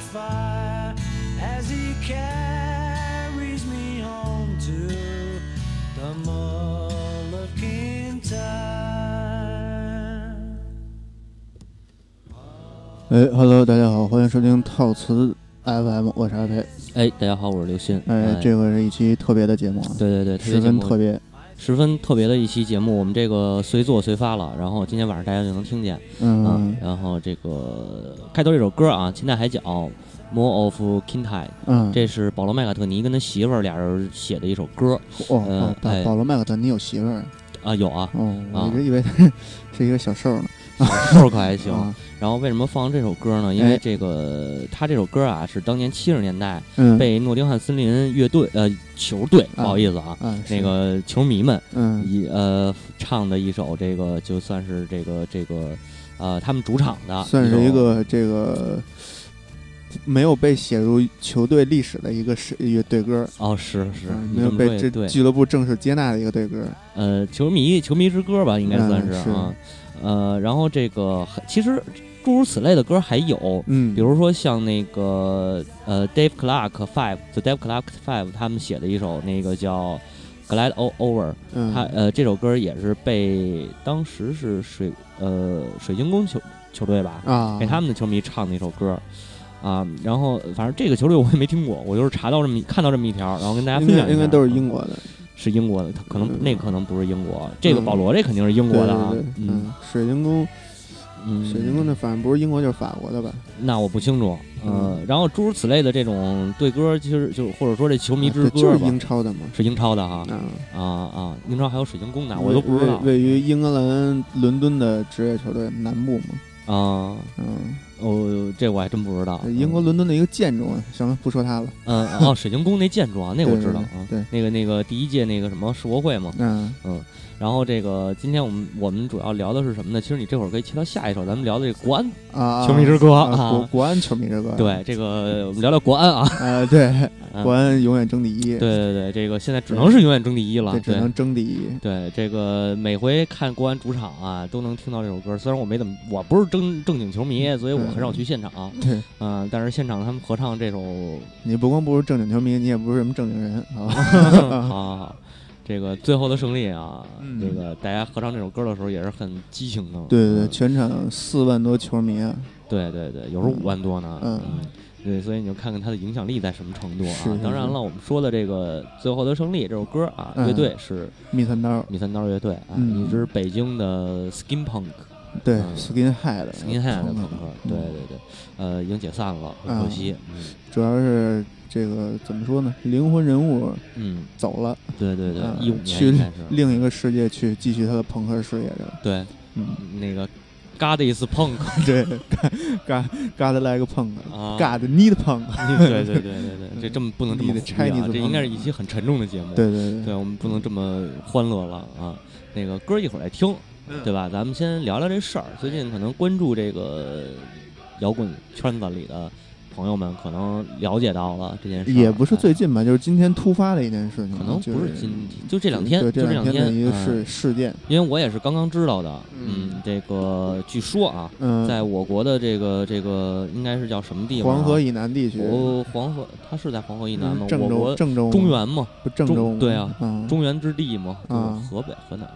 fire as he carries me home to the Mall of Kintyre. 哎，Hello，大家好，欢迎收听套词 FM，我是阿培。哎，大家好，我是刘鑫。哎，这个是一期特别的节目啊，对对对，十分特别，十分特别的一期节目。我们这个随做随发了，然后今天晚上大家就能听见。嗯，然后这个开头这首歌啊，《秦代海角》，More of Kintyre。嗯，这是保罗麦卡特尼跟他媳妇儿俩人写的一首歌。哦，保罗麦卡特尼有媳妇儿啊？有啊。哦，我一直以为 是一个小受呢。瘦可还行。然后为什么放这首歌呢？因为这个他这首歌啊是当年七十年代被诺丁汉森林乐队呃球队不好意思啊，那个球迷们一呃唱的一首这个就算是这个这个呃他们主场的，算是一个这个没有被写入球队历史的一个是乐队歌哦，是是没有被这俱乐部正式接纳的一个队歌，呃，球迷球迷之歌吧，应该算是啊，呃，然后这个其实。诸如此类的歌还有，嗯，比如说像那个呃，Dave Clark Five，The Dave Clark Five 他们写的一首那个叫《Glad Over》，他呃这首歌也是被当时是水呃水晶宫球球队吧啊给他们的球迷唱的一首歌啊，然后反正这个球队我也没听过，我就是查到这么看到这么一条，然后跟大家分享应该都是英国的，是英国的，他可能那可能不是英国，这个保罗这肯定是英国的啊，嗯，水晶宫。嗯，水晶宫那反正不是英国就是法国的吧？那我不清楚。嗯，然后诸如此类的这种对歌，其实就或者说这球迷之歌就是英超的嘛，是英超的哈。啊啊，英超还有水晶宫呢，我都不知道。位于英格兰伦敦的职业球队南部嘛。啊，嗯，哦，这我还真不知道。英国伦敦的一个建筑，行了，不说它了。嗯，哦，水晶宫那建筑啊，那我知道啊。对，那个那个第一届那个什么世博会嘛。嗯嗯。然后这个今天我们我们主要聊的是什么呢？其实你这会儿可以切到下一首，咱们聊的这个国安啊，球迷之歌啊，国国安球迷之歌。对，这个我们聊聊国安啊。呃，对，国安永远争第一。对对对，这个现在只能是永远争第一了，只能争第一。对，这个每回看国安主场啊，都能听到这首歌。虽然我没怎么，我不是正正经球迷，所以我很少去现场。对，嗯，但是现场他们合唱这首，你不光不是正经球迷，你也不是什么正经人啊。好好 好。这个最后的胜利啊，这个大家合唱这首歌的时候也是很激情的。对对对，全场四万多球迷啊！对对对，有时候五万多呢。嗯，对，所以你就看看它的影响力在什么程度啊！当然了，我们说的这个最后的胜利这首歌啊，乐队是密三刀，密三刀乐队啊，一支北京的 Skin Punk，对，Skin Head，Skin Head 的朋克，对对对，呃，已经解散了，很可惜。主要是。这个怎么说呢？灵魂人物，嗯，走了。对对对，一五年去另一个世界去继续他的朋克事业的。对，嗯，那个，God is punk，对，God God like punk，God need punk。对对对对对，这这么不能这么拆啊！这应该是一期很沉重的节目。对对对，我们不能这么欢乐了啊！那个歌一会儿来听，对吧？咱们先聊聊这事儿。最近可能关注这个摇滚圈子里的。朋友们可能了解到了这件事，也不是最近吧，就是今天突发的一件事情，可能不是今就这两天，就这两天的一个事事件。因为我也是刚刚知道的，嗯，这个据说啊，在我国的这个这个应该是叫什么地方？黄河以南地区。哦，黄河，它是在黄河以南吗？郑州，郑州，中原嘛，不郑州？对啊，中原之地嘛，河北、河南。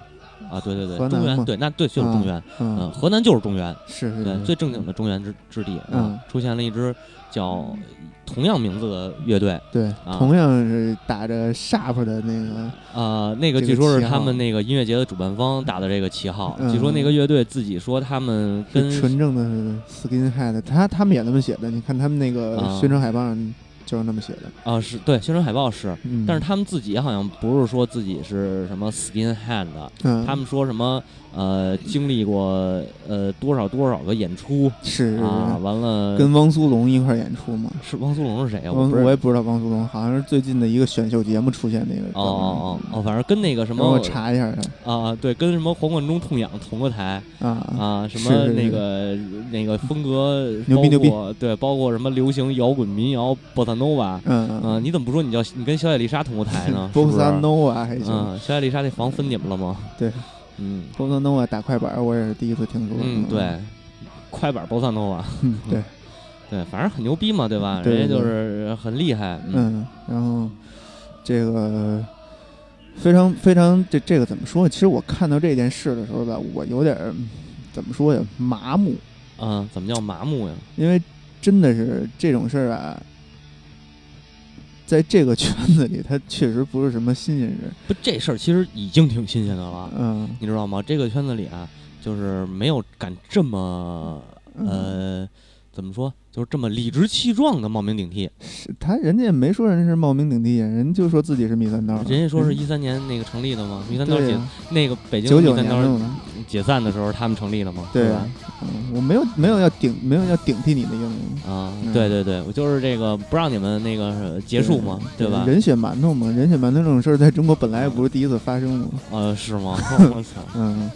啊，对对对，中原对，那对就是中原，嗯，河南就是中原，是是对最正经的中原之之地，嗯，出现了一支叫同样名字的乐队，对，同样是打着 sharp 的那个，啊，那个据说是他们那个音乐节的主办方打的这个旗号，据说那个乐队自己说他们跟纯正的 skinhead，他他们也那么写的，你看他们那个宣传海报上就是那么写的啊，是对宣传海报是，但是他们自己好像不是说自己是什么 skinhead 的，他们说什么。呃，经历过呃多少多少个演出是啊，完了跟汪苏泷一块演出嘛？是汪苏泷是谁啊？我我也不知道汪苏泷，好像是最近的一个选秀节目出现那个。哦哦哦哦，反正跟那个什么，我查一下啊，对，跟什么黄贯中痛痒同个台啊啊，什么那个那个风格牛逼牛逼，对，包括什么流行摇滚民谣波萨诺瓦，嗯嗯，你怎么不说你叫你跟小野丽莎同过台呢？波萨诺瓦还行，小野丽莎那房分你们了吗？对。嗯，波萨诺瓦打快板，我也是第一次听说。嗯，对，快板波萨诺瓦，嗯，对，对，反正很牛逼嘛，对吧？人家就是很厉害。嗯，然后这个非常非常这这个怎么说？其实我看到这件事的时候吧，我有点怎么说呀？麻木。嗯，怎么叫麻木呀？因为真的是这种事儿啊。在这个圈子里，他确实不是什么新鲜人。不，这事儿其实已经挺新鲜的了。嗯，你知道吗？这个圈子里啊，就是没有敢这么呃，怎么说？就是这么理直气壮的冒名顶替，是他人家也没说人是冒名顶替，人就说自己是米三刀。人家说是一三年那个成立的嘛，米三刀解那个北京米三刀解散的时候，他们成立了吗？对吧？嗯，我没有没有要顶没有要顶替你的意思啊。对对对，我就是这个不让你们那个结束嘛，对吧？人血馒头嘛，人血馒头这种事儿在中国本来也不是第一次发生嘛。呃，是吗？我操，嗯。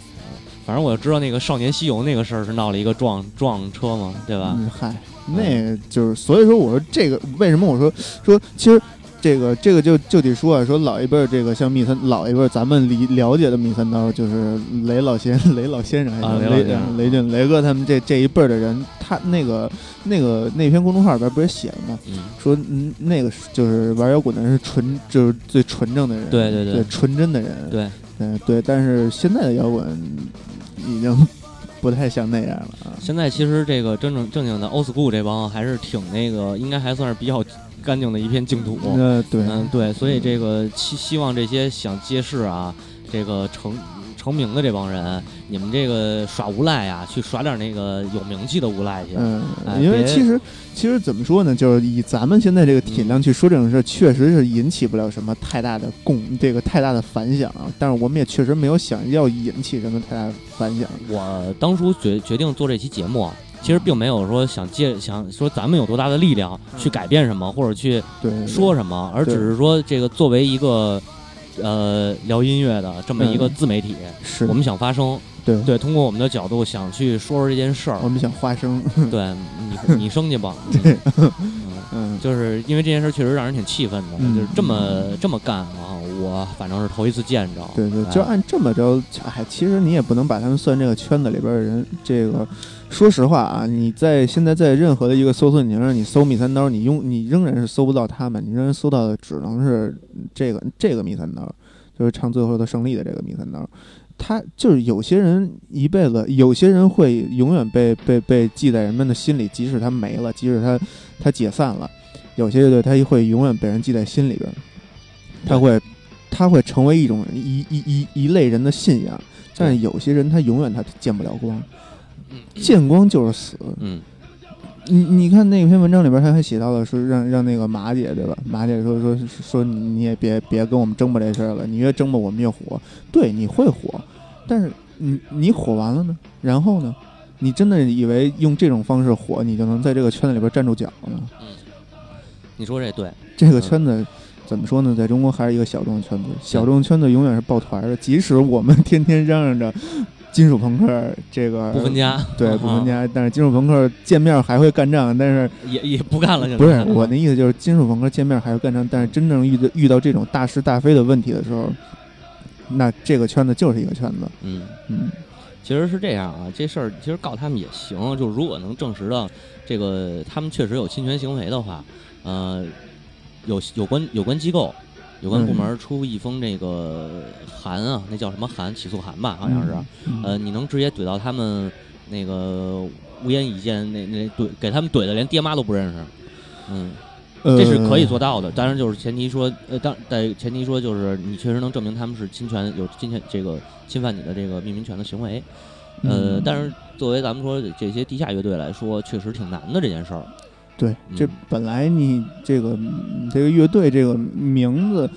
反正我就知道那个少年西游那个事儿是闹了一个撞撞车嘛，对吧？嗨，那就是所以说我说这个为什么我说说其实这个这个就就得说啊，说老一辈儿这个像密三老一辈儿咱们理了解的密三刀就是雷老先 雷老先生啊雷雷俊雷哥他们这这一辈儿的人，他那个那个那篇公众号里边不是写了吗？说嗯那个就是玩摇滚的人是纯就是最纯正的人，对对对，纯真的人，对嗯对，但是现在的摇滚。已经不太像那样了啊！现在其实这个真正正经的 old school 这帮还是挺那个，应该还算是比较干净的一片净土。嗯，对，嗯，对，所以这个希希望这些想借势啊，这个成。成名的这帮人，你们这个耍无赖呀，去耍点那个有名气的无赖去。嗯，因为其实其实怎么说呢，就是以咱们现在这个体量去说这种事，确实是引起不了什么太大的共这个太大的反响。但是我们也确实没有想要引起什么太大反响。我当初决决定做这期节目，其实并没有说想借想说咱们有多大的力量去改变什么，或者去说什么，而只是说这个作为一个。呃，聊音乐的这么一个自媒体，是。我们想发声，对。对，通过我们的角度想去说说这件事儿，我们想发声，对你你生去吧，嗯，就是因为这件事确实让人挺气愤的，就是这么这么干啊，我反正是头一次见着，对对，就按这么着，哎，其实你也不能把他们算这个圈子里边的人，这个。说实话啊，你在现在在任何的一个搜索引擎上，你搜米三刀，你用你仍然是搜不到他们，你仍然搜到的只能是这个这个米三刀，就是唱最后的胜利的这个米三刀。他就是有些人一辈子，有些人会永远被被被记在人们的心里，即使他没了，即使他他解散了，有些乐队他会永远被人记在心里边，他会他会成为一种一一一一类人的信仰。但是有些人他永远他见不了光。见光就是死。嗯，你你看那篇文章里边，他还写到了说让让那个马姐对吧？马姐说说说你也别别跟我们争吧这事儿了，你越争吧我们越火。对，你会火，但是你你火完了呢？然后呢？你真的以为用这种方式火，你就能在这个圈子里边站住脚了吗？嗯，你说这对。这个圈子怎么说呢？在中国还是一个小众圈子，小众圈子永远是抱团的，即使我们天天嚷嚷着。金属朋克这个不分家，对不分家，但是金属朋克见面还会干仗，但是也也不干了。不是我那意思，就是金属朋克见面还会干仗，但是真正遇到遇到这种大是大非的问题的时候，那这个圈子就是一个圈子。嗯嗯，其实是这样啊，这事儿其实告他们也行，就如果能证实到这个他们确实有侵权行为的话，呃，有有关有关机构。有关部门出一封这个函啊，那叫什么函？起诉函吧，好像是。呃，你能直接怼到他们那个无言以见，那那怼给他们怼的连爹妈都不认识。嗯，这是可以做到的。当然，就是前提说，呃，当在前提说，就是你确实能证明他们是侵权有侵权这个侵犯你的这个命名权的行为。呃，但是作为咱们说这些地下乐队来说，确实挺难的这件事儿。对，这本来你这个这个乐队这个名字，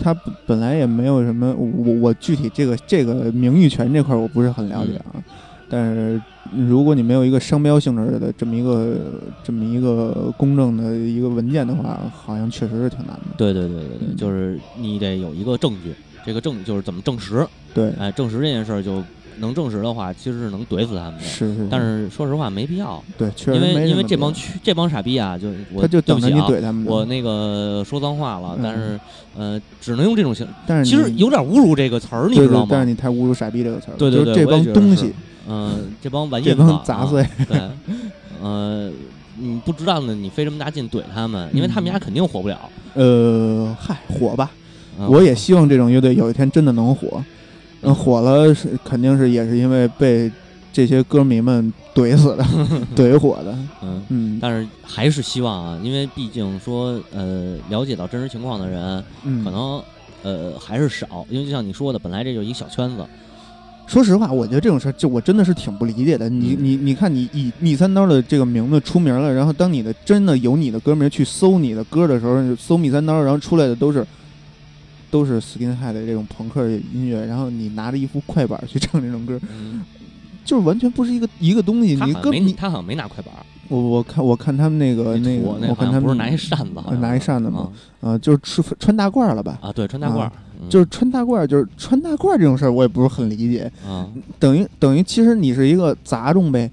它本来也没有什么，我我具体这个这个名誉权这块我不是很了解啊。但是如果你没有一个商标性质的这么一个这么一个公正的一个文件的话，好像确实是挺难的。对对对对对，就是你得有一个证据，这个证就是怎么证实？对，哎，证实这件事儿就。能证实的话，其实是能怼死他们的。是是。但是说实话，没必要。对，确实因为因为这帮这帮傻逼啊，就他就等着你怼他们。我那个说脏话了，但是呃，只能用这种形。但是其实有点侮辱这个词儿，你知道吗？但是你太侮辱“傻逼”这个词儿。对对对，这帮东西，嗯，这帮玩意，这帮杂碎。对，呃，你不知道呢，你费这么大劲怼他们，因为他们家肯定火不了。呃，嗨，火吧！我也希望这种乐队有一天真的能火。嗯，火了是肯定是也是因为被这些歌迷们怼死的，怼火的。嗯嗯，但是还是希望啊，因为毕竟说呃，了解到真实情况的人，可能呃还是少。因为就像你说的，本来这就是一小圈子。说实话，我觉得这种事儿，就我真的是挺不理解的。你你你看，你以逆三刀的这个名字出名了，然后当你的真的有你的歌迷去搜你的歌的时候，搜逆三刀，然后出来的都是。都是 skinhead 的这种朋克音乐，然后你拿着一副快板去唱这种歌，就是完全不是一个一个东西。你歌迷他好像没拿快板。我我看我看他们那个那个，我看他们不是拿一扇子，拿一扇子吗？啊，就是穿穿大褂了吧？啊，对，穿大褂，就是穿大褂，就是穿大褂这种事儿，我也不是很理解。啊，等于等于，其实你是一个杂种呗。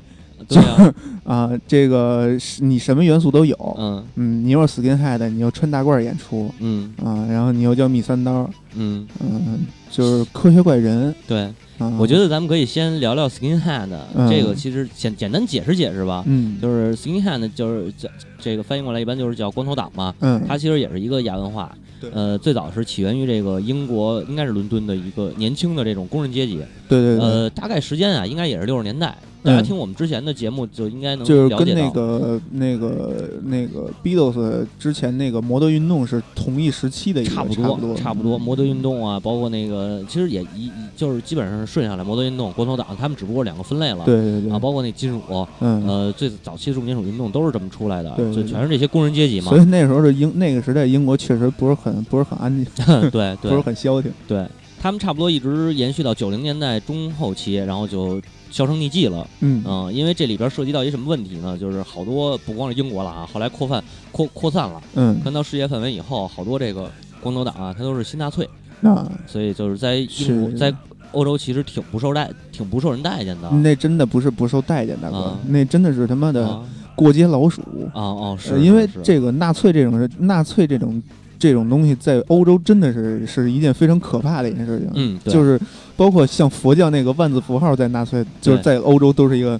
就是 啊，这个你什么元素都有，嗯。嗯，你又是 skinhead，你又穿大褂演出，嗯。啊，然后你又叫蜜三刀，嗯。嗯，就是科学怪人。对，我觉得咱们可以先聊聊 skinhead，这个其实简简单解释解释吧，嗯，就是 skinhead 就是这这个翻译过来一般就是叫光头党嘛，嗯，它其实也是一个亚文化，呃，最早是起源于这个英国，应该是伦敦的一个年轻的这种工人阶级，对对对，呃，大概时间啊，应该也是六十年代。大家听我们之前的节目就应该能就是跟那个那个那个 Beatles 之前那个摩德运动是同一时期的，差不多差不多。摩德运动啊，包括那个其实也一就是基本上顺下来，摩德运动、光头党他们只不过两个分类了。对对对啊，包括那金属，嗯呃，最早期重金属运动都是这么出来的，就全是这些工人阶级嘛。所以那时候的英那个时代英国确实不是很不是很安静，对 对，不是很消停。对他们差不多一直延续到九零年代中后期，然后就。销声匿迹了，嗯因为这里边涉及到一什么问题呢？就是好多不光是英国了啊，后来扩散扩扩散了，嗯，分到世界范围以后，好多这个光头党啊，他都是新纳粹，啊，所以就是在英国在欧洲其实挺不受待，挺不受人待见的。那真的不是不受待见，大哥，那真的是他妈的过街老鼠啊！哦，是因为这个纳粹这种是纳粹这种。这种东西在欧洲真的是是一件非常可怕的一件事情，嗯，就是包括像佛教那个万字符号，在纳粹就是在欧洲都是一个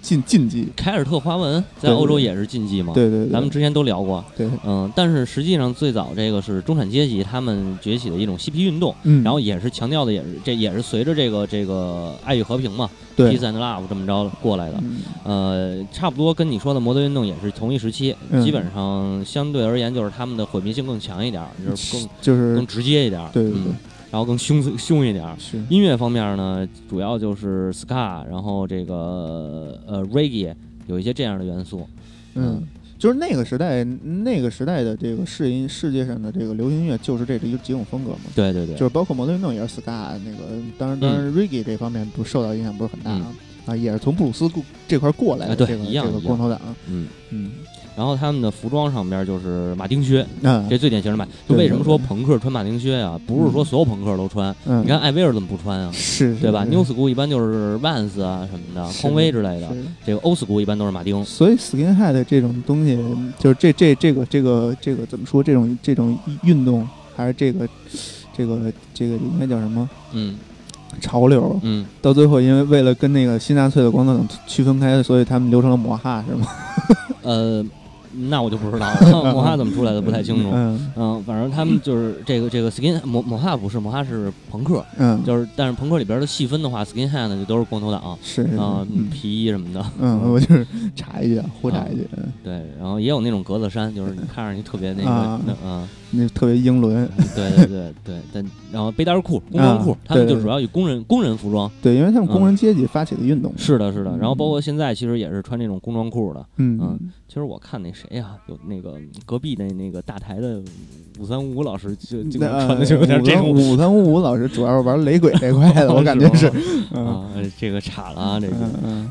禁禁忌。凯尔特花纹在欧洲也是禁忌嘛？对对，咱们之前都聊过。对，嗯，但是实际上最早这个是中产阶级他们崛起的一种嬉皮运动，嗯，然后也是强调的也是这也是随着这个这个爱与和平嘛。Peace and Love 这么着过来的，呃，差不多跟你说的摩德运动也是同一时期，基本上相对而言就是他们的毁灭性更强一点，就是更就是更直接一点，对对对，然后更凶凶一点。是音乐方面呢，主要就是 ska，然后这个呃 reggae 有一些这样的元素，嗯。就是那个时代，那个时代的这个世音世界上的这个流行音乐，就是这几几种风格嘛。对对对，就是包括摩登运动也是 ska，那个当然当然 reggae 这方面不受到影响不是很大啊，啊也是从布鲁斯这块过来的这个这个光头党。嗯嗯。然后他们的服装上边就是马丁靴，这最典型的马。就为什么说朋克穿马丁靴啊？不是说所有朋克都穿。你看艾薇儿怎么不穿啊？是，对吧？New School 一般就是 Vans 啊什么的，匡威之类的。这个 Old School 一般都是马丁。所以 Skinhead 这种东西，就是这这这个这个这个怎么说？这种这种运动还是这个这个这个应该叫什么？嗯，潮流。嗯，到最后因为为了跟那个新纳粹的光头党区分开，所以他们流成了摩哈，是吗？呃。那我就不知道了，摩哈怎么出来的不太清楚。嗯，反正他们就是这个这个 skin 摩摩哈不是摩哈是朋克，嗯，就是但是朋克里边的细分的话，skinhead 呢就都是光头党，是啊，皮衣什么的。嗯，我就是查一句，胡查一句。对，然后也有那种格子衫，就是你 看上去特别那个，嗯，那特别英伦。对对对对，但然后背带裤、工装裤，他们就主要以工人工人服装。对，因为他们工人阶级发起的运动。是的，是的。然后包括现在，其实也是穿这种工装裤的。嗯嗯。其实我看那谁呀，有那个隔壁那那个大台的五三五五老师，就就穿的就有点这种。五三五五老师主要是玩雷鬼这块的，我感觉是啊，这个差了啊，这个。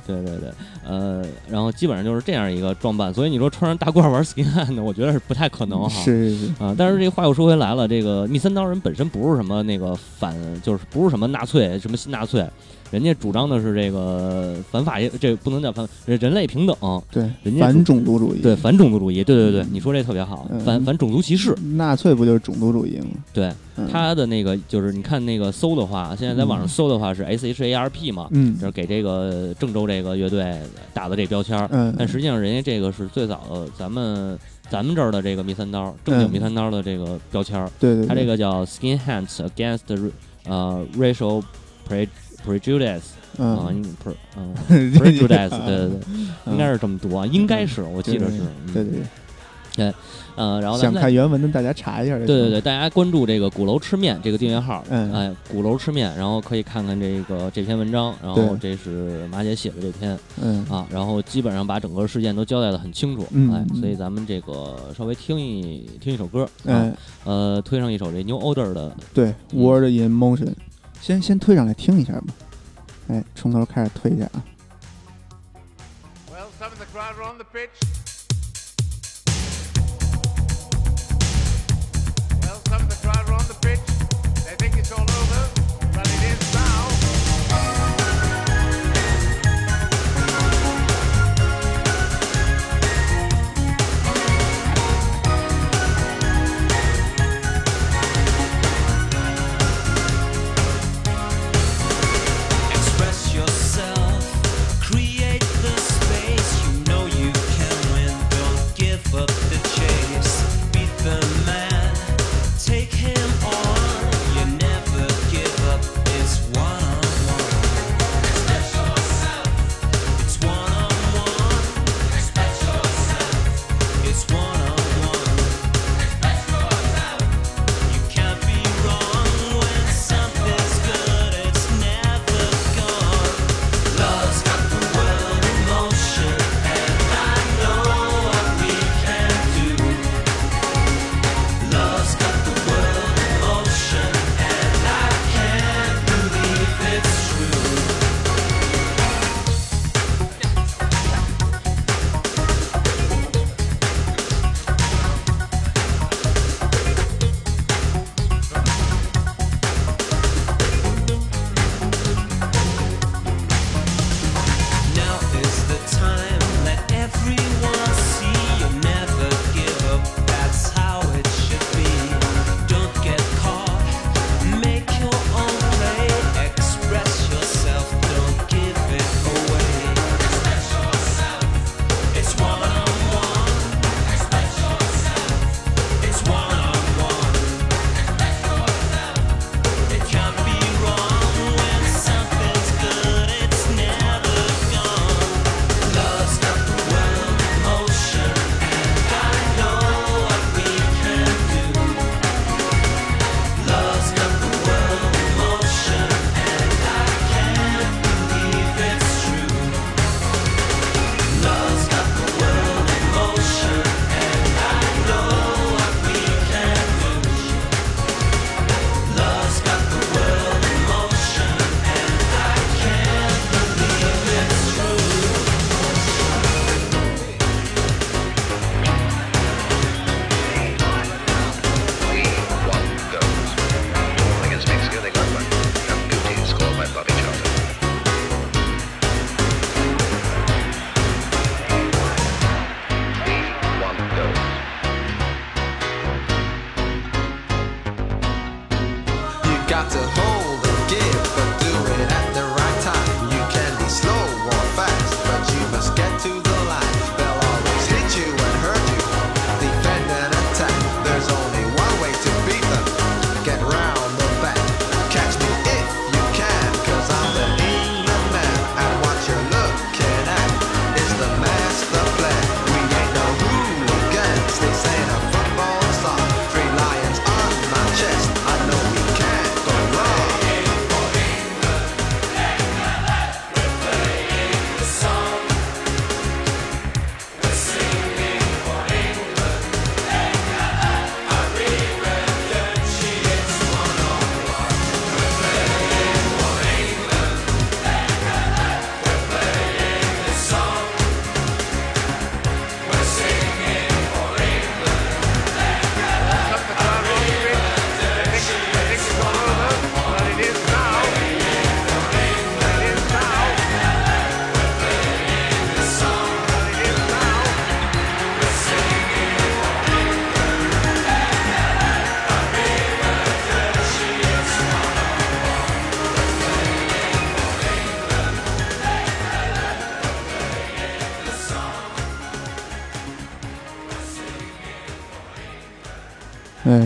对对对，呃，然后基本上就是这样一个装扮，所以你说穿上大褂玩 skin hand 我觉得是不太可能哈。是是是啊，但是这话又说回来了，这个密三刀人本身不是什么那个反，就是不是什么纳粹，什么新纳粹。人家主张的是这个反法，这不能叫反人类平等，对，人家反种族主义，对反种族主义，对对对，你说这特别好，反反种族歧视。纳粹不就是种族主义吗？对，他的那个就是你看那个搜的话，现在在网上搜的话是 S H A R P 嘛，嗯，就是给这个郑州这个乐队打的这标签儿，嗯，但实际上人家这个是最早的咱们咱们这儿的这个迷三刀正经迷三刀的这个标签儿，对对，他这个叫 Skin Hands Against 呃 Racial Pre Prejudice。啊，pre 嗯，prejudice 对对对，应该是这么读啊，应该是，我记得是，对对对，对，呃，然后想看原文的大家查一下，对对对，大家关注这个鼓楼吃面这个订阅号，嗯，哎，鼓楼吃面，然后可以看看这个这篇文章，然后这是马姐写的这篇，嗯啊，然后基本上把整个事件都交代的很清楚，哎，所以咱们这个稍微听一听一首歌，嗯，呃，推上一首这 New Order 的，对，Word in Motion，先先推上来听一下吧。哎，从头开始推一下啊。up the chase, beat the Some of the driver on the pitch.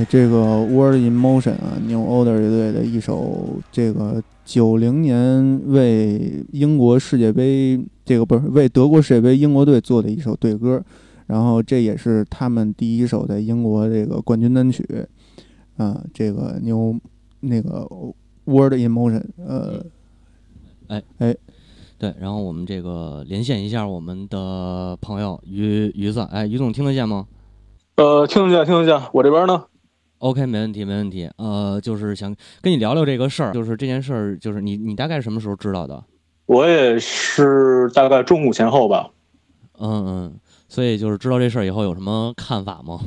这个《World in Motion》啊，New Order 乐队的一首这个九零年为英国世界杯这个不是为德国世界杯英国队做的一首队歌，然后这也是他们第一首在英国这个冠军单曲啊，这个 New 那个《World in Motion》呃，哎哎，对，然后我们这个连线一下我们的朋友于于子，哎，于总听得见吗？呃，听得见，听得见，我这边呢。OK，没问题，没问题。呃，就是想跟你聊聊这个事儿，就是这件事儿，就是你你大概什么时候知道的？我也是大概中午前后吧。嗯嗯，所以就是知道这事儿以后有什么看法吗？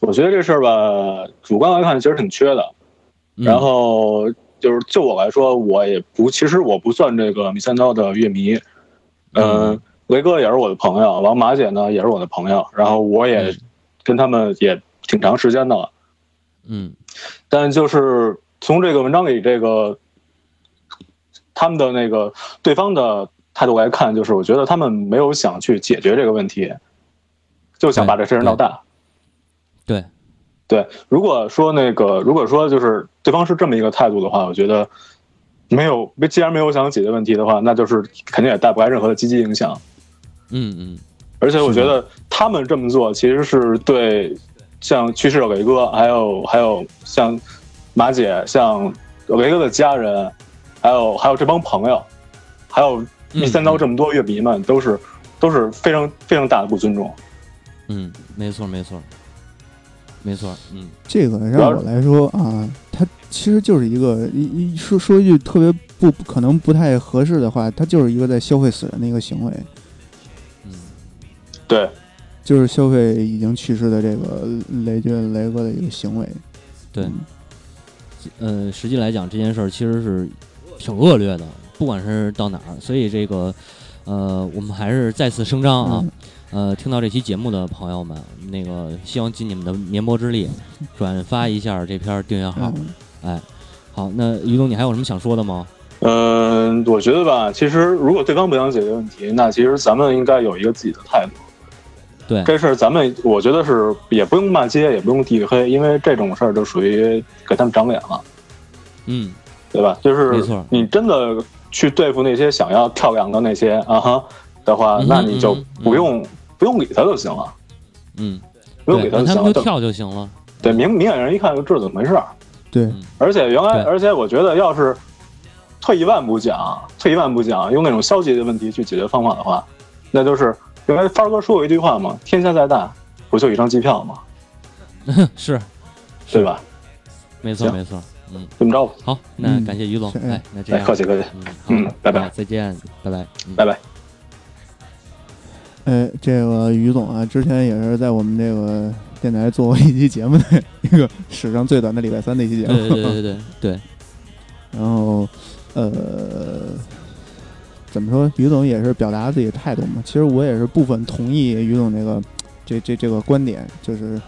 我觉得这事儿吧，主观来看其实挺缺的。然后就是就我来说，我也不，其实我不算这个米三刀的乐迷。嗯，雷哥也是我的朋友，王马姐呢也是我的朋友，然后我也跟他们也挺长时间的了。嗯，但就是从这个文章里这个他们的那个对方的态度来看，就是我觉得他们没有想去解决这个问题，就想把这事儿闹大。对，对。如果说那个，如果说就是对方是这么一个态度的话，我觉得没有，既然没有想解决问题的话，那就是肯定也带不来任何的积极影响。嗯嗯。而且我觉得他们这么做其实是对。像去世的伟哥，还有还有像马姐，像雷哥的家人，还有还有这帮朋友，还有一三刀这么多乐迷们，都是都是非常非常大的不尊重。嗯，没错没错，没错。嗯，这个让我来说啊，他其实就是一个一一说说一句特别不可能不太合适的话，他就是一个在消费死人的一个行为。嗯，对。就是消费已经去世的这个雷军雷哥的一个行为，对，呃，实际来讲这件事儿其实是挺恶劣的，不管是到哪儿，所以这个呃，我们还是再次声张啊，呃，听到这期节目的朋友们，那个希望尽你们的绵薄之力，转发一下这篇订阅号，哎，好，那于总，你还有什么想说的吗？嗯，我觉得吧，其实如果对方不想解决问题，那其实咱们应该有一个自己的态度。对这事儿，咱们我觉得是也不用骂街，也不用地域黑，因为这种事儿就属于给他们长脸了。嗯，对吧？就是没错，你真的去对付那些想要跳梁的那些啊哈的话，那你就不用不用理他就行了。嗯，不用理他就行了，就跳就行了。对，明明眼人一看就知道怎么回事儿。对，而且原来，而且我觉得，要是退一万步讲，退一万步讲，用那种消极的问题去解决方法的话，那就是。原来发哥说过一句话嘛：“天下再大，不就一张机票吗？”是，对吧？没错，没错。嗯，这么着吧？好，那感谢于总。哎，那这样，客气客气。嗯，拜拜，再见，拜拜，拜拜。哎，这个于总啊，之前也是在我们这个电台做过一期节目的一个史上最短的礼拜三的一期节目。对对对对对。然后，呃。怎么说？于总也是表达自己的态度嘛。其实我也是部分同意于总这个这这这个观点，就是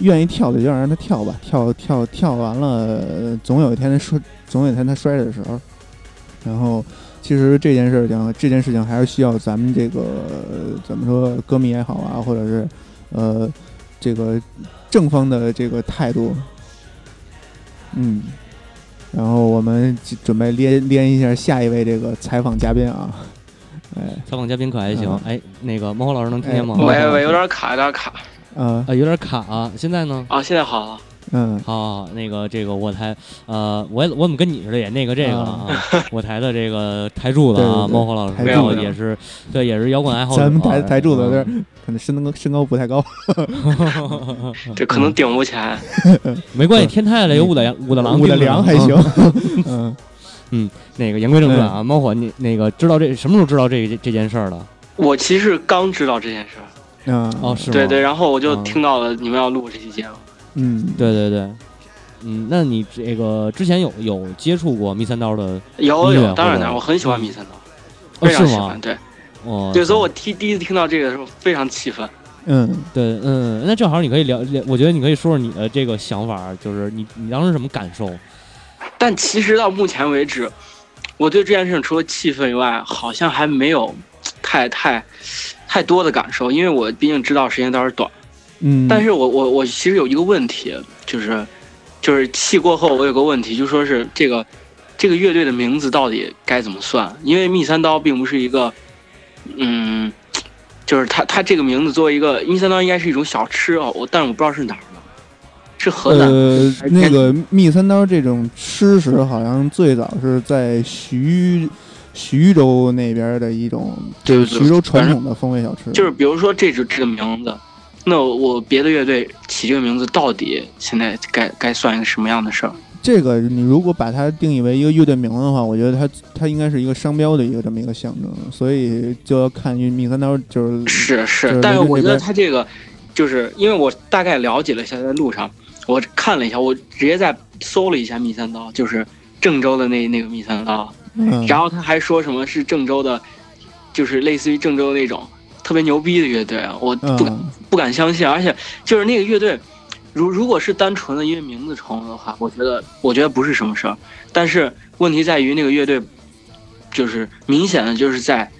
愿意跳的就让他跳吧，跳跳跳完了，总有一天他摔，总有一天他摔的时候。然后，其实这件事情，这件事情还是需要咱们这个怎么说，歌迷也好啊，或者是呃这个正方的这个态度，嗯。然后我们准备连连一下下一位这个采访嘉宾啊，哎，采访嘉宾可还行？哎，那个猫火老师能听见吗？喂喂，有点卡，有点卡。嗯，啊有点卡啊。现在呢？啊，现在好了。嗯，好，那个这个我台，呃，我我怎么跟你似的也那个这个啊？我台的这个台柱子啊，猫火老师，然后也是，对，也是摇滚爱好者。咱们台台柱子这可能身高身高不太高，这可能顶不起来。没关系，天太了，有武大武大郎，武大良还行。嗯嗯，那个言归正传啊，猫火，你那个知道这什么时候知道这这件事儿的？我其实刚知道这件事儿。嗯哦，是吗？对对，然后我就听到了你们要录这期节目。嗯，对对对，嗯，那你这个之前有有接触过密三刀的？有有，当然的，我很喜欢密三刀，非常喜欢。对，哦，对，所以我听第一次听到这个的时候非常气愤。嗯，对，嗯，那正好你可以聊，我觉得你可以说说你的这个想法，就是你你当时什么感受？但其实到目前为止，我对这件事情除了气愤以外，好像还没有太太太多的感受，因为我毕竟知道时间倒是短。嗯，但是我我我其实有一个问题，就是就是气过后，我有个问题，就说是这个这个乐队的名字到底该怎么算？因为密三刀并不是一个，嗯，就是他他这个名字作为一个密三刀应该是一种小吃哦，我但是我不知道是哪儿的，是河南呃那个蜜三刀这种吃食好像最早是在徐。徐州那边的一种，就是徐州传统的风味小吃。就是比如说这支这个名字，那我别的乐队起这个名字，到底现在该该算一个什么样的事儿？这个你如果把它定义为一个乐队名的话，我觉得它它应该是一个商标的一个这么一个象征，所以就要看米三刀就是是是。但是我觉得他这个，就是因为我大概了解了一下，在路上我看了一下，我直接在搜了一下密三刀，就是郑州的那那个密三刀。然后他还说什么是郑州的，就是类似于郑州那种特别牛逼的乐队啊，我不敢不敢相信。而且就是那个乐队，如如果是单纯的因为名字重的话，我觉得我觉得不是什么事儿。但是问题在于那个乐队，就是明显的就是在，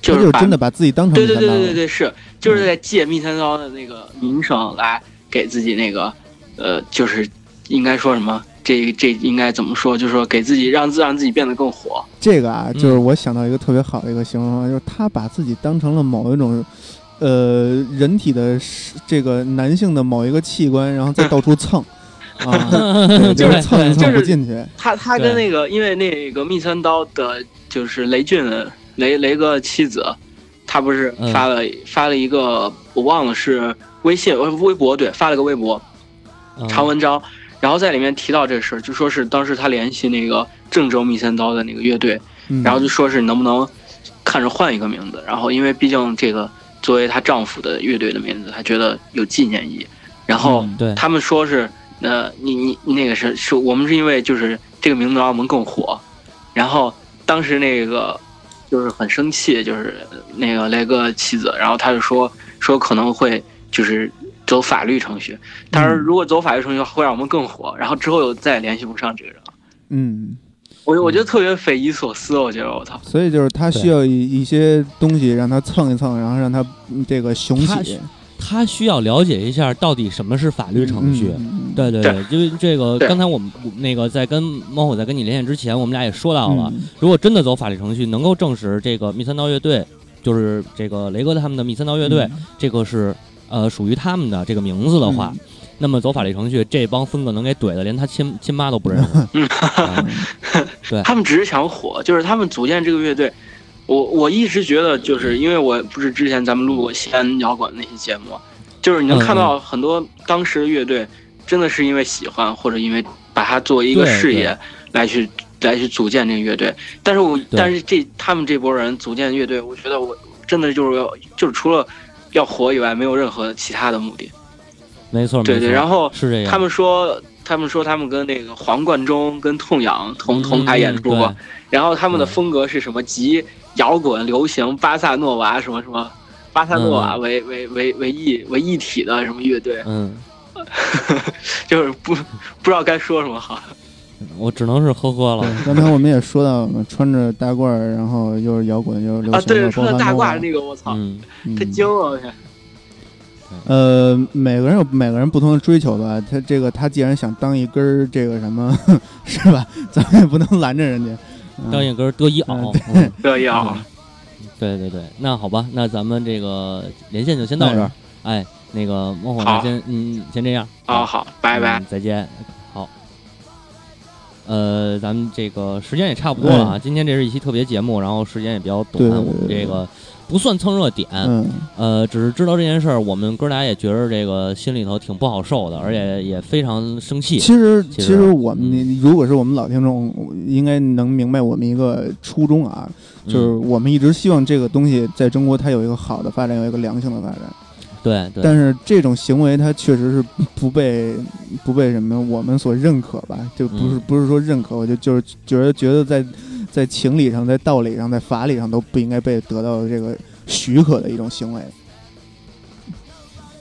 就是真的把自己当成对对对对对对是，就是在借密三刀的那个名声来给自己那个呃，就是应该说什么。这这应该怎么说？就是说，给自己让自让自己变得更火。这个啊，就是我想到一个特别好的一个形容方就是他把自己当成了某一种，呃，人体的这个男性的某一个器官，然后再到处蹭，啊，就是蹭蹭不进去。他他跟那个，因为那个密三刀的，就是雷俊雷雷哥妻子，他不是发了发了一个，我忘了是微信微微博，对，发了个微博长文章。然后在里面提到这事儿，就说是当时他联系那个郑州密三刀的那个乐队，然后就说是能不能看着换一个名字。然后因为毕竟这个作为她丈夫的乐队的名字，她觉得有纪念意义。然后他们说是，呃，你你那个是是我们是因为就是这个名字让我们更火。然后当时那个就是很生气，就是那个雷哥妻子，然后他就说说可能会就是。走法律程序，他说如果走法律程序会让我们更火，然后之后又再也联系不上这个人了。嗯，我我觉得特别匪夷所思，我觉得我操。所以就是他需要一一些东西让他蹭一蹭，然后让他这个雄起。他需要了解一下到底什么是法律程序。对对对，因为这个刚才我们那个在跟猫虎在跟你连线之前，我们俩也说到了，如果真的走法律程序，能够证实这个密三刀乐队就是这个雷哥他们的密三刀乐队，这个是。呃，属于他们的这个名字的话，那么走法律程序，这帮疯子能给怼的，连他亲亲妈都不认识。对，他们只是想火，就是他们组建这个乐队。我我一直觉得，就是因为我不是之前咱们录过西安摇滚那些节目，就是你能看到很多当时的乐队，真的是因为喜欢或者因为把它作为一个事业来去来去组建这个乐队。但是我但是这他们这波人组建乐队，我觉得我真的就是要就是除了。要火以外，没有任何其他的目的。没错，对对。然后是这样。他们说，他们说他们跟那个黄贯中、跟痛仰同同台演出过。然后他们的风格是什么？集摇滚、流行、巴萨诺瓦什么什么，巴萨诺瓦为为为为一为一体的什么乐队？嗯，就是不不知道该说什么好。我只能是呵呵了。刚才我们也说到，穿着大褂然后又是摇滚又是流行。啊，对，穿着大褂那个，我操，太精了！呃，每个人有每个人不同的追求吧。他这个，他既然想当一根儿，这个什么，是吧？咱们也不能拦着人家。当一根得意袄，得意袄。对 对对，那好吧，那咱们这个连线就先到这儿。哎，那个孟火，先嗯，先这样。好好，拜拜，再见。好呃，咱们这个时间也差不多了啊。今天这是一期特别节目，然后时间也比较短，我们这个不算蹭热点，呃，只是知道这件事儿，我们哥俩也觉得这个心里头挺不好受的，而且也非常生气。其实，其实我们如果是我们老听众，应该能明白我们一个初衷啊，就是我们一直希望这个东西在中国它有一个好的发展，有一个良性的发展。对，但是这种行为它确实是 不被不被什么我们所认可吧？就不是不是说认可，我就就是觉得觉得在在情理上、在道理上、在法理上都不应该被得到这个许可的一种行为。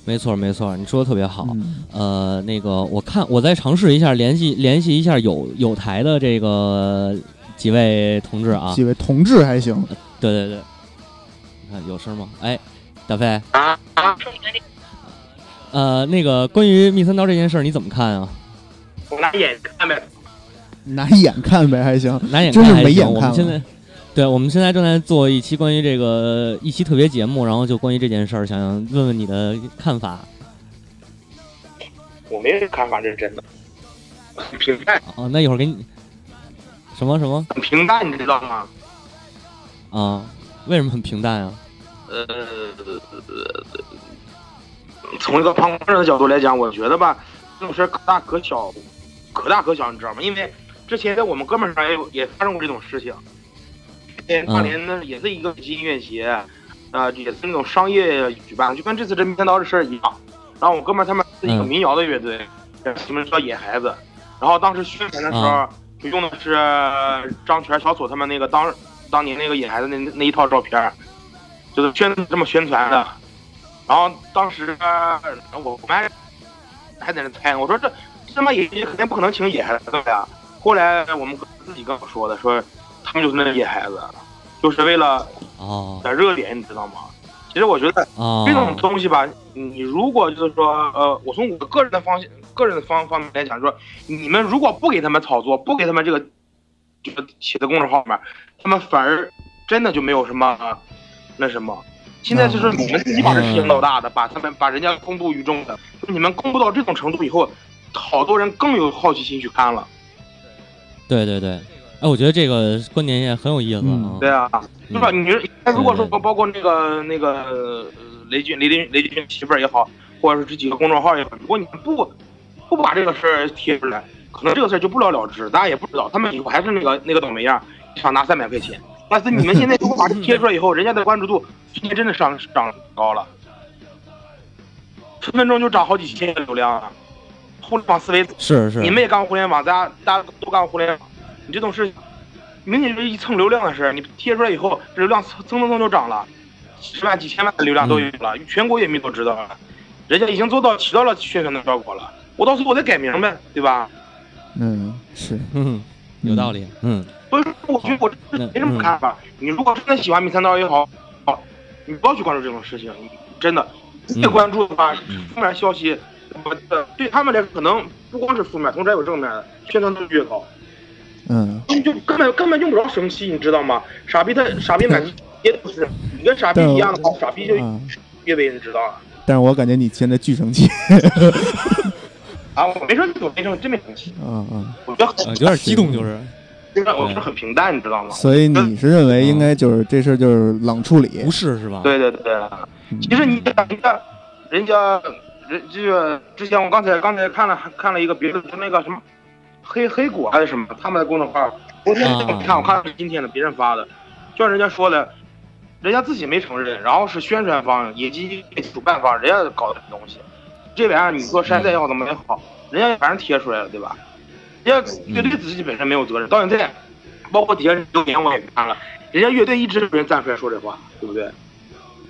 没错，没错，你说的特别好。呃，那个我看我再尝试一下联系联系一下有有台的这个几位同志啊，几位同志还行。对对对，你看有声吗？哎。大飞啊啊！呃，那个关于密三刀这件事儿，你怎么看啊？我拿眼看呗，拿眼看呗，还行，拿眼真是没眼看。我们现在，对，我们现在正在做一期关于这个一期特别节目，然后就关于这件事儿，想问问你的看法。我没什么看法，这是真的，很平淡。哦，那一会儿给你什么什么？很平淡，你知道吗？啊，为什么很平淡啊？呃，从一个旁观者的角度来讲，我觉得吧，这种事可大可小，可大可小，你知道吗？因为之前在我们哥们儿上也有也发生过这种事情。大连呢也是一个音乐节，呃，也是那种商业举办，就跟这次这天刀的事儿一样。然后我哥们儿他们是一个民谣的乐队，他们叫野孩子。然后当时宣传的时候，就用的是张全、小左他们那个当当年那个野孩子那那一套照片。就是宣这么宣传的，然后当时我我们还在那猜，我说这这么野肯定不可能请野孩子呀。后来我们自己跟我说的，说他们就是那野孩子，就是为了哦点热点，你知道吗？其实我觉得这种东西吧，你如果就是说呃，我从我个人的方个人的方方面来讲，说你们如果不给他们炒作，不给他们这个这个写的公众号面，他们反而真的就没有什么。那什么，现在就是你们自己把这事情闹大的，把他们把人家公布于众的，就你们公布到这种程度以后，好多人更有好奇心去看了。对对对，哎，我觉得这个观点也很有意思啊。对啊，对吧？你如果说包括那个那个雷军雷军雷军媳妇儿也好，或者是这几个公众号也好，如果你们不不把这个事儿贴出来，可能这个事儿就不了了之，大家也不知道，他们以后还是那个那个倒霉样，想拿三百块钱。但是你们现在如果把这贴出来以后，人家的关注度今天真的上涨高了，分分钟就涨好几千流量啊！互联网思维是是，你们也干互联网，大家大家都干过互联网，你这种事明显就是一蹭流量的事儿。你贴出来以后，流量蹭蹭蹭就涨了，几十万、几千万的流量都有了，全国人民都知道了，人家已经做到起到了宣传的效果了。我到时候我再改名呗，对吧？嗯，是，嗯，有道理，嗯。所以说，我觉得我这没什么看法。你如果真的喜欢米三刀也好，好，你不要去关注这种事情。真的，越关注的话，负面消息，对他们来说可能不光是负面，同时还有正面的，宣传度越高。嗯。你就根本根本用不着生气，你知道吗？傻逼他傻逼满也不是，你跟傻逼一样的话，傻逼就越被人知道了。但是我感觉你现在巨生气。啊，我没说你，我没说真没生气。嗯嗯。我觉得有点激动，就是。我是很平淡，你知道吗？所以你是认为应该就是这事儿就是冷处理，不是是吧？对对对，其实你想一下，人家，人这个之前我刚才刚才看了看了一个别的，就那个什么黑黑果还是什么，他们的公众号，昨天看我看的是今天的别人发的，就像人家说的，人家自己没承认，然后是宣传方以及主办方人家搞的东西，这玩意儿你说山寨也好怎么也好，人家反正贴出来了，对吧？人家乐队自己本身没有责任，到现在，包括底下留言我也看了，人家乐队一直有人站出来说这话，对不对？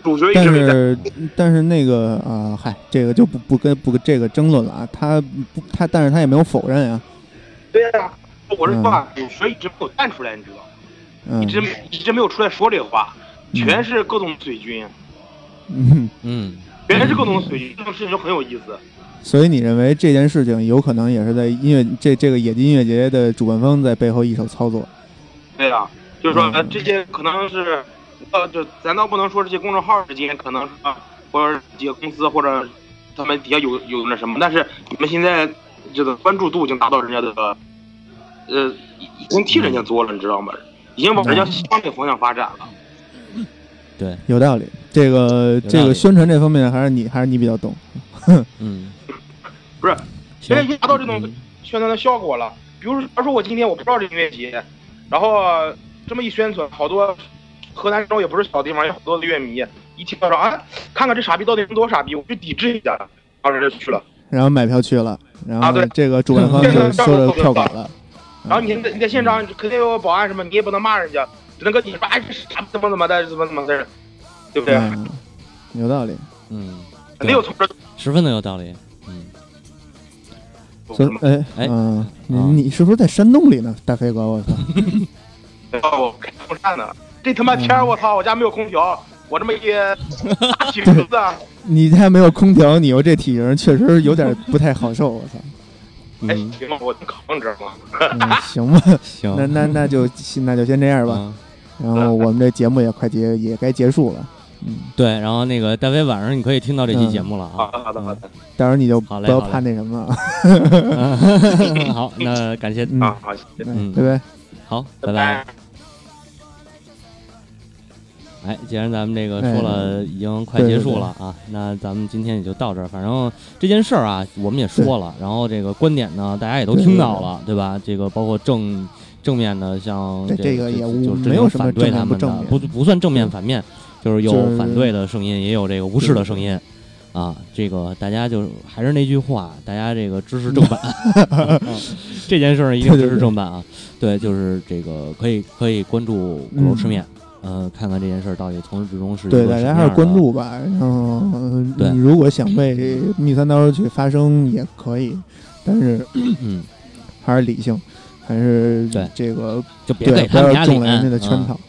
主角一直但是但是那个啊，嗨，这个就不不跟不跟这个争论了啊，他不他，但是他也没有否认啊。对呀，我是说，主角一直没有站出来，你知道吗？嗯，一直一直没有出来说这个话，全是各种水军。嗯嗯，全是各种水军，这种事情就很有意思。所以你认为这件事情有可能也是在音乐这这个野鸡音乐节的主办方在背后一手操作？对啊，就是说这些可能是，呃，这咱倒不能说这些公众号之间可能是，或者几个公司或者他们底下有有那什么，但是你们现在这个关注度已经达到人家的，呃，已经替人家做了，你知道吗？已经往人家往那个方向发展了。对，有道理。这个这个宣传这方面还是你还是你比较懂。嗯。不是，现在已经达到这种宣传的效果了。比如说，假如说我今天我不知道这音乐节，然后这么一宣传，好多河南省也不是小地方，有很多的乐迷一听到说啊，看看这傻逼到底能多傻逼，我去抵制一下，当时就去了，然后买票去了，然后这个主办方就 收了票款了。然后你你在现场肯定有保安什么，你也不能骂人家，只能跟你说哎这傻逼怎么怎么的，怎么怎么的，对不对？有道理，嗯，肯定有从这，十分的有道理。所以，哎哎，嗯，你你是不是在山洞里呢，大飞哥？我操！哦，我开风扇呢。这他妈天儿，我操！我家没有空调，我这么一大 体子，你家没有空调，你又这体型，确实有点不太好受。我操！哎，行了，我扛着吗？行吧，行，那那那就那就先这样吧。然后我们这节目也快结，也该结束了。嗯，对。然后那个大飞晚上你可以听到这期节目了啊。好的，好的。到时候你就不要怕那什么。好，那感谢啊，好，嗯，拜拜。好，拜拜。哎，既然咱们这个说了，已经快结束了啊，那咱们今天也就到这儿。反正这件事儿啊，我们也说了，然后这个观点呢，大家也都听到了，对吧？这个包括正正面的，像这个也就没有什么反对他们的，不不算正面反面，就是有反对的声音，也有这个无视的声音啊。这个大家就还是那句话，大家这个支持正版，这件事儿一定支持正版啊。对，就是这个可以可以关注鼓楼吃面。呃，看看这件事儿到底从始至终是对大家还是关注吧。然后，你如果想为密三刀去发声也可以，但是，嗯，还是理性，还是对这个就别给他们压脸的圈套。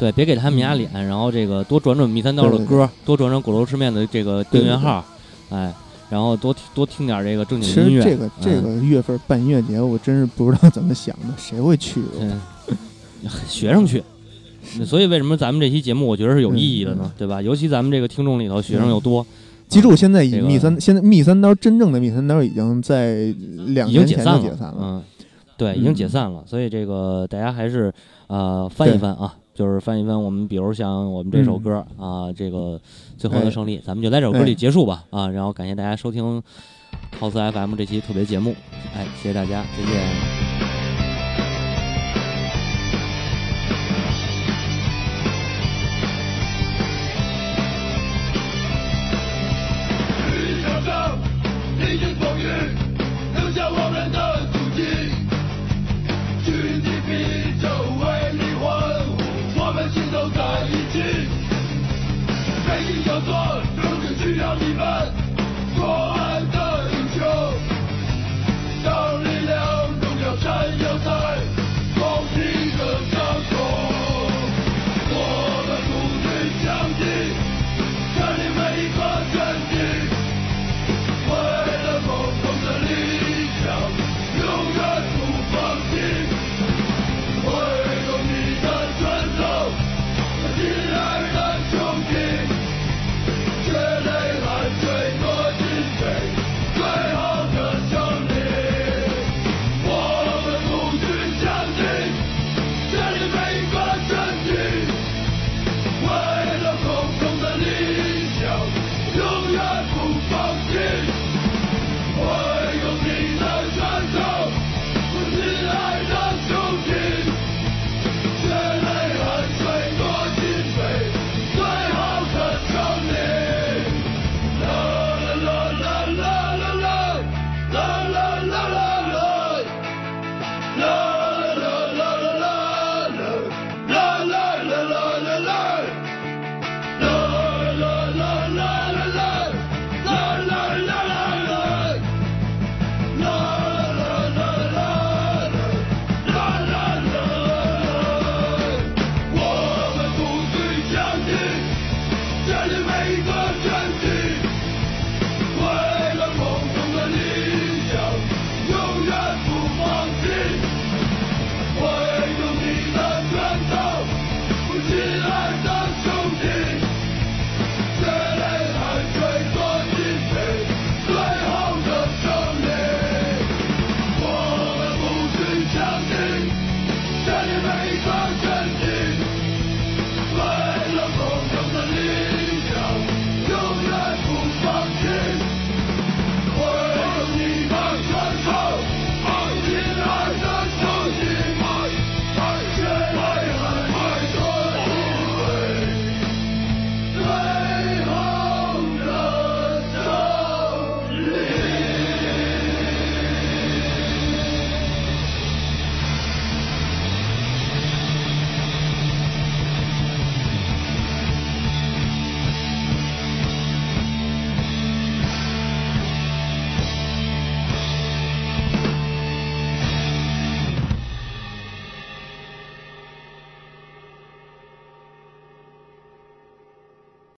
对，别给他们压脸，然后这个多转转密三刀的歌，多转转鼓楼吃面的这个订阅号，哎，然后多多听点这个正经音乐。其实这个这个月份办音乐节，我真是不知道怎么想的，谁会去？学生去。所以为什么咱们这期节目我觉得是有意义的呢？对吧？尤其咱们这个听众里头学生又多。记住，现在密三，现在密三刀真正的密三刀已经在两年前就解散了。嗯，对，已经解散了。所以这个大家还是呃翻一翻啊，就是翻一翻我们，比如像我们这首歌啊，这个最后的胜利，咱们就在这首歌里结束吧啊。然后感谢大家收听 cos FM 这期特别节目，哎，谢谢大家，再见。